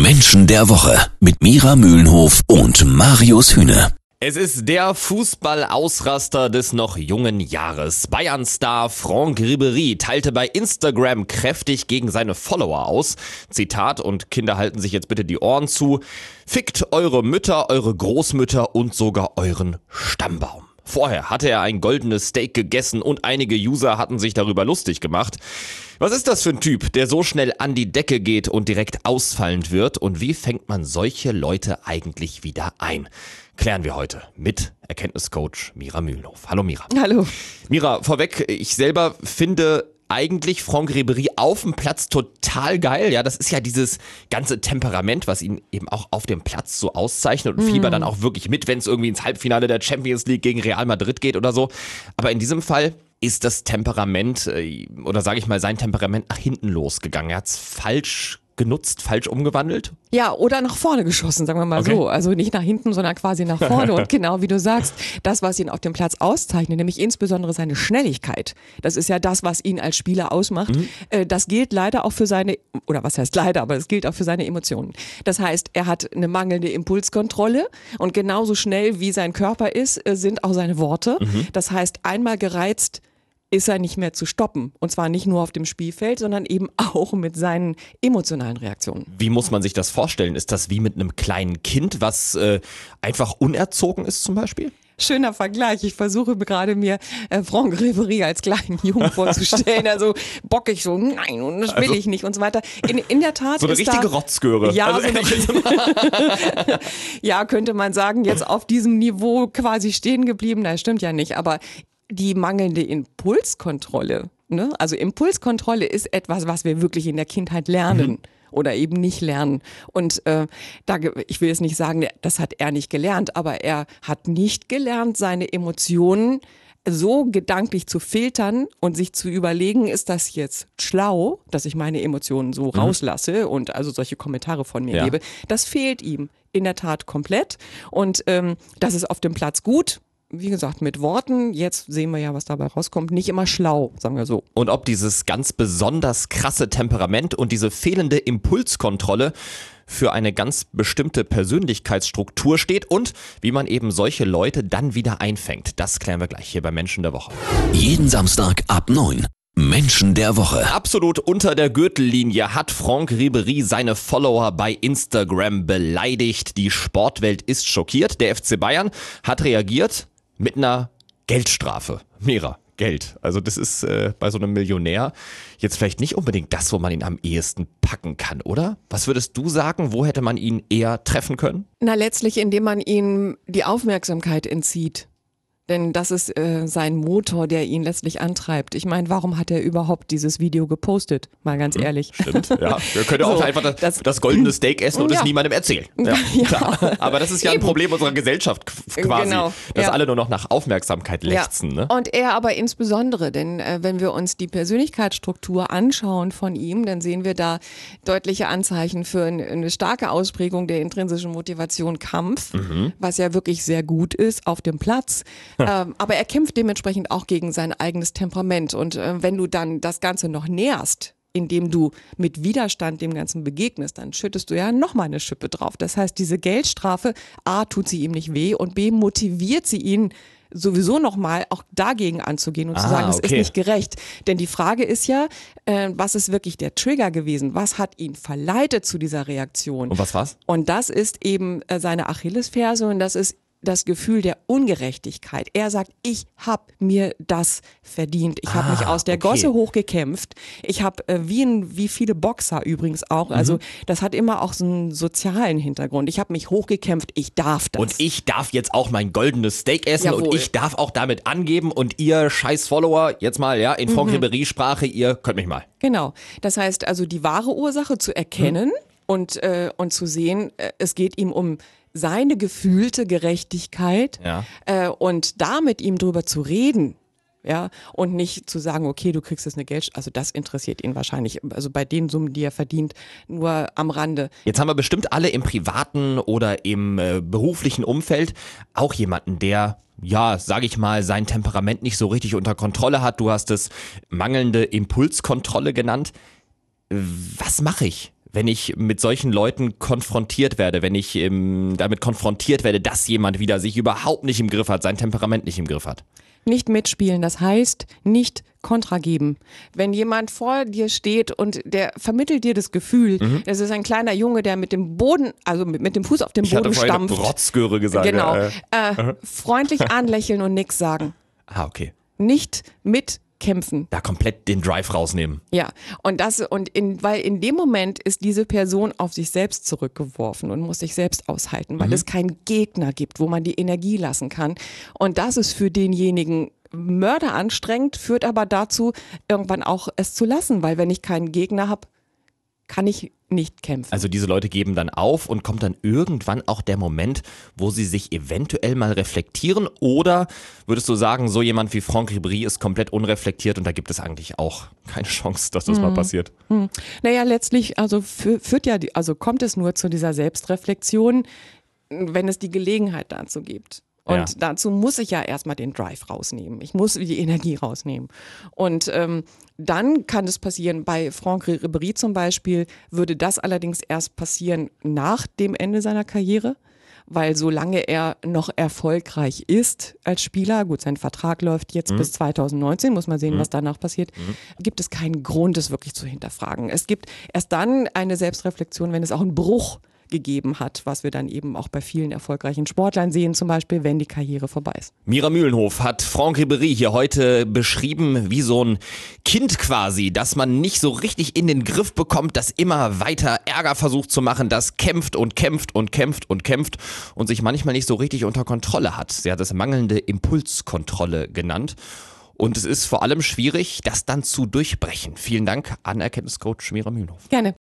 Menschen der Woche mit Mira Mühlenhof und Marius Hühne. Es ist der Fußballausraster des noch jungen Jahres. Bayern-Star Franck Ribéry teilte bei Instagram kräftig gegen seine Follower aus. Zitat und Kinder halten sich jetzt bitte die Ohren zu. Fickt eure Mütter, eure Großmütter und sogar euren Stammbaum. Vorher hatte er ein goldenes Steak gegessen und einige User hatten sich darüber lustig gemacht. Was ist das für ein Typ, der so schnell an die Decke geht und direkt ausfallend wird? Und wie fängt man solche Leute eigentlich wieder ein? Klären wir heute mit Erkenntniscoach Mira Mühlenhof. Hallo Mira. Hallo. Mira, vorweg, ich selber finde eigentlich Franck Ribéry auf dem Platz total geil. Ja, das ist ja dieses ganze Temperament, was ihn eben auch auf dem Platz so auszeichnet und Fieber dann auch wirklich mit, wenn es irgendwie ins Halbfinale der Champions League gegen Real Madrid geht oder so. Aber in diesem Fall ist das Temperament äh, oder sage ich mal sein Temperament nach hinten losgegangen. Er hat es falsch genutzt, falsch umgewandelt? Ja, oder nach vorne geschossen, sagen wir mal Okay. so. Also nicht nach hinten, sondern quasi nach vorne. Und genau wie du sagst, das, was ihn auf dem Platz auszeichnet, nämlich insbesondere seine Schnelligkeit, das ist ja das, was ihn als Spieler ausmacht. Äh, Das gilt leider auch für seine, oder was heißt leider, aber es gilt auch für seine Emotionen. Das heißt, er hat eine mangelnde Impulskontrolle und genauso schnell wie sein Körper ist, äh, sind auch seine Worte. Das heißt, einmal gereizt, ist er nicht mehr zu stoppen. Und zwar nicht nur auf dem Spielfeld, sondern eben auch mit seinen emotionalen Reaktionen. Wie muss man sich das vorstellen? Ist das wie mit einem kleinen Kind, was äh, einfach unerzogen ist zum Beispiel? Schöner Vergleich. Ich versuche gerade mir äh, Franck Ribéry als kleinen Jungen vorzustellen. Also bockig so, nein, und das will ich nicht und so weiter. In, in der Tat So eine richtige da, Rotzgöre. Ja, Also so eine, ja, könnte man sagen, jetzt auf diesem Niveau quasi stehen geblieben. Das stimmt ja nicht, aber die mangelnde Impulskontrolle, ne? also Impulskontrolle ist etwas, was wir wirklich in der Kindheit lernen. Oder eben nicht lernen. Und äh, da, ich will jetzt nicht sagen, das hat er nicht gelernt, aber er hat nicht gelernt, seine Emotionen so gedanklich zu filtern und sich zu überlegen, ist das jetzt schlau, dass ich meine Emotionen so rauslasse und also solche Kommentare von mir Ja. gebe. Das fehlt ihm in der Tat komplett. Und ähm, das ist auf dem Platz gut. Wie gesagt, mit Worten, jetzt sehen wir ja, was dabei rauskommt, nicht immer schlau, sagen wir so. Und ob dieses ganz besonders krasse Temperament und diese fehlende Impulskontrolle für eine ganz bestimmte Persönlichkeitsstruktur steht und wie man eben solche Leute dann wieder einfängt. Das klären wir gleich hier bei Menschen der Woche. Jeden Samstag ab 9. Menschen der Woche. Absolut unter der Gürtellinie hat Franck Ribéry seine Follower bei Instagram beleidigt. Die Sportwelt ist schockiert. Der FC Bayern hat reagiert mit einer Geldstrafe. Mira, Geld. Also das ist äh, bei so einem Millionär jetzt vielleicht nicht unbedingt das, wo man ihn am ehesten packen kann, oder? Was würdest du sagen? Wo hätte man ihn eher treffen können? Na, letztlich, indem man ihm die Aufmerksamkeit entzieht. Denn das ist äh, sein Motor, der ihn letztlich antreibt. Ich meine, warum hat er überhaupt dieses Video gepostet? Mal ganz ehrlich. Stimmt, ja. Wir können ja auch So, einfach das, das, das- goldene Steak essen und es Ja. niemandem erzählen. Ja, Ja. Aber das ist ja ein Eben. Problem unserer Gesellschaft qu- quasi, Genau, dass alle nur noch nach Aufmerksamkeit lechzen. Ne? Und er aber insbesondere, denn äh, wenn wir uns die Persönlichkeitsstruktur anschauen von ihm, dann sehen wir da deutliche Anzeichen für ein, eine starke Ausprägung der intrinsischen Motivation Kampf, Mhm. was ja wirklich sehr gut ist auf dem Platz. Ähm, aber er kämpft dementsprechend auch gegen sein eigenes Temperament. Und äh, wenn du dann das Ganze noch nährst, indem du mit Widerstand dem Ganzen begegnest, dann schüttest du ja nochmal eine Schippe drauf. Das heißt, diese Geldstrafe, A, tut sie ihm nicht weh und B, motiviert sie ihn sowieso nochmal auch dagegen anzugehen und zu Ah, sagen, es okay. ist nicht gerecht. Denn die Frage ist ja, äh, was ist wirklich der Trigger gewesen? Was hat ihn verleitet zu dieser Reaktion? Und was war's? Und das ist eben äh, seine Achillesferse und das ist das Gefühl der Ungerechtigkeit. Er sagt, ich habe mir das verdient. Ich habe Ah, mich aus der okay. Gosse hochgekämpft. Ich habe, äh, wie, wie viele Boxer übrigens auch, Mhm. also das hat immer auch so einen sozialen Hintergrund. Ich habe mich hochgekämpft, ich darf das. Und ich darf jetzt auch mein goldenes Steak essen und Jawohl. ich darf auch damit angeben und ihr scheiß Follower, jetzt mal, ja, in Franck Ribéry-Sprache, ihr könnt mich mal. Genau. Das heißt also, die wahre Ursache zu erkennen Mhm. und, äh, und zu sehen, äh, es geht ihm um seine gefühlte Gerechtigkeit Ja. äh, und da mit ihm drüber zu reden. Ja, und nicht zu sagen, okay, du kriegst jetzt eine Geld, also das interessiert ihn wahrscheinlich, also bei den Summen, die er verdient, nur am Rande. Jetzt haben wir bestimmt alle im privaten oder im äh, beruflichen Umfeld auch jemanden, der ja, sage ich mal, sein Temperament nicht so richtig unter Kontrolle hat. Du hast es mangelnde Impulskontrolle genannt. Was mache ich, wenn ich mit solchen Leuten konfrontiert werde, wenn ich ähm, damit konfrontiert werde, dass jemand wieder sich überhaupt nicht im Griff hat, sein Temperament nicht im Griff hat? Nicht mitspielen, das heißt nicht Kontra geben. Wenn jemand vor dir steht und der vermittelt dir das Gefühl, Mhm. es ist ein kleiner Junge, der mit dem Boden, also mit, mit dem Fuß auf dem Ich hatte Boden vorhin stampft. Rotzgöre gesagt. Genau. Äh, Äh, freundlich anlächeln und nichts sagen. ah, okay. Nicht mitkämpfen. Da komplett den Drive rausnehmen. Ja, und das und in, weil in dem Moment ist diese Person auf sich selbst zurückgeworfen und muss sich selbst aushalten, weil es keinen Gegner gibt, wo man die Energie lassen kann. Und das ist für denjenigen mörderanstrengend, führt aber dazu, irgendwann auch es zu lassen, weil wenn ich keinen Gegner habe, kann ich nicht kämpfen. Also diese Leute geben dann auf und kommt dann irgendwann auch der Moment, wo sie sich eventuell mal reflektieren oder würdest du sagen, so jemand wie Franck Ribéry ist komplett unreflektiert und da gibt es eigentlich auch keine Chance, dass das mal passiert? Naja, letztlich, also fü- führt ja, also kommt es nur zu dieser Selbstreflexion, wenn es die Gelegenheit dazu gibt. Und Ja. dazu muss ich ja erstmal den Drive rausnehmen. Ich muss die Energie rausnehmen. Und ähm, dann kann es passieren, bei Franck Ribéry zum Beispiel, würde das allerdings erst passieren nach dem Ende seiner Karriere. Weil solange er noch erfolgreich ist als Spieler, gut, sein Vertrag läuft jetzt bis 2019, muss man sehen, was danach passiert, gibt es keinen Grund, es wirklich zu hinterfragen. Es gibt erst dann eine Selbstreflexion, wenn es auch einen Bruch gegeben hat, was wir dann eben auch bei vielen erfolgreichen Sportlern sehen, zum Beispiel, wenn die Karriere vorbei ist. Mira Mühlenhof hat Franck Ribéry hier heute beschrieben wie so ein Kind quasi, das man nicht so richtig in den Griff bekommt, das immer weiter Ärger versucht zu machen, das kämpft und kämpft und kämpft und kämpft und sich manchmal nicht so richtig unter Kontrolle hat. Sie hat es mangelnde Impulskontrolle genannt. Und es ist vor allem schwierig, das dann zu durchbrechen. Vielen Dank an Erkenntniscoach Mira Mühlenhof. Gerne.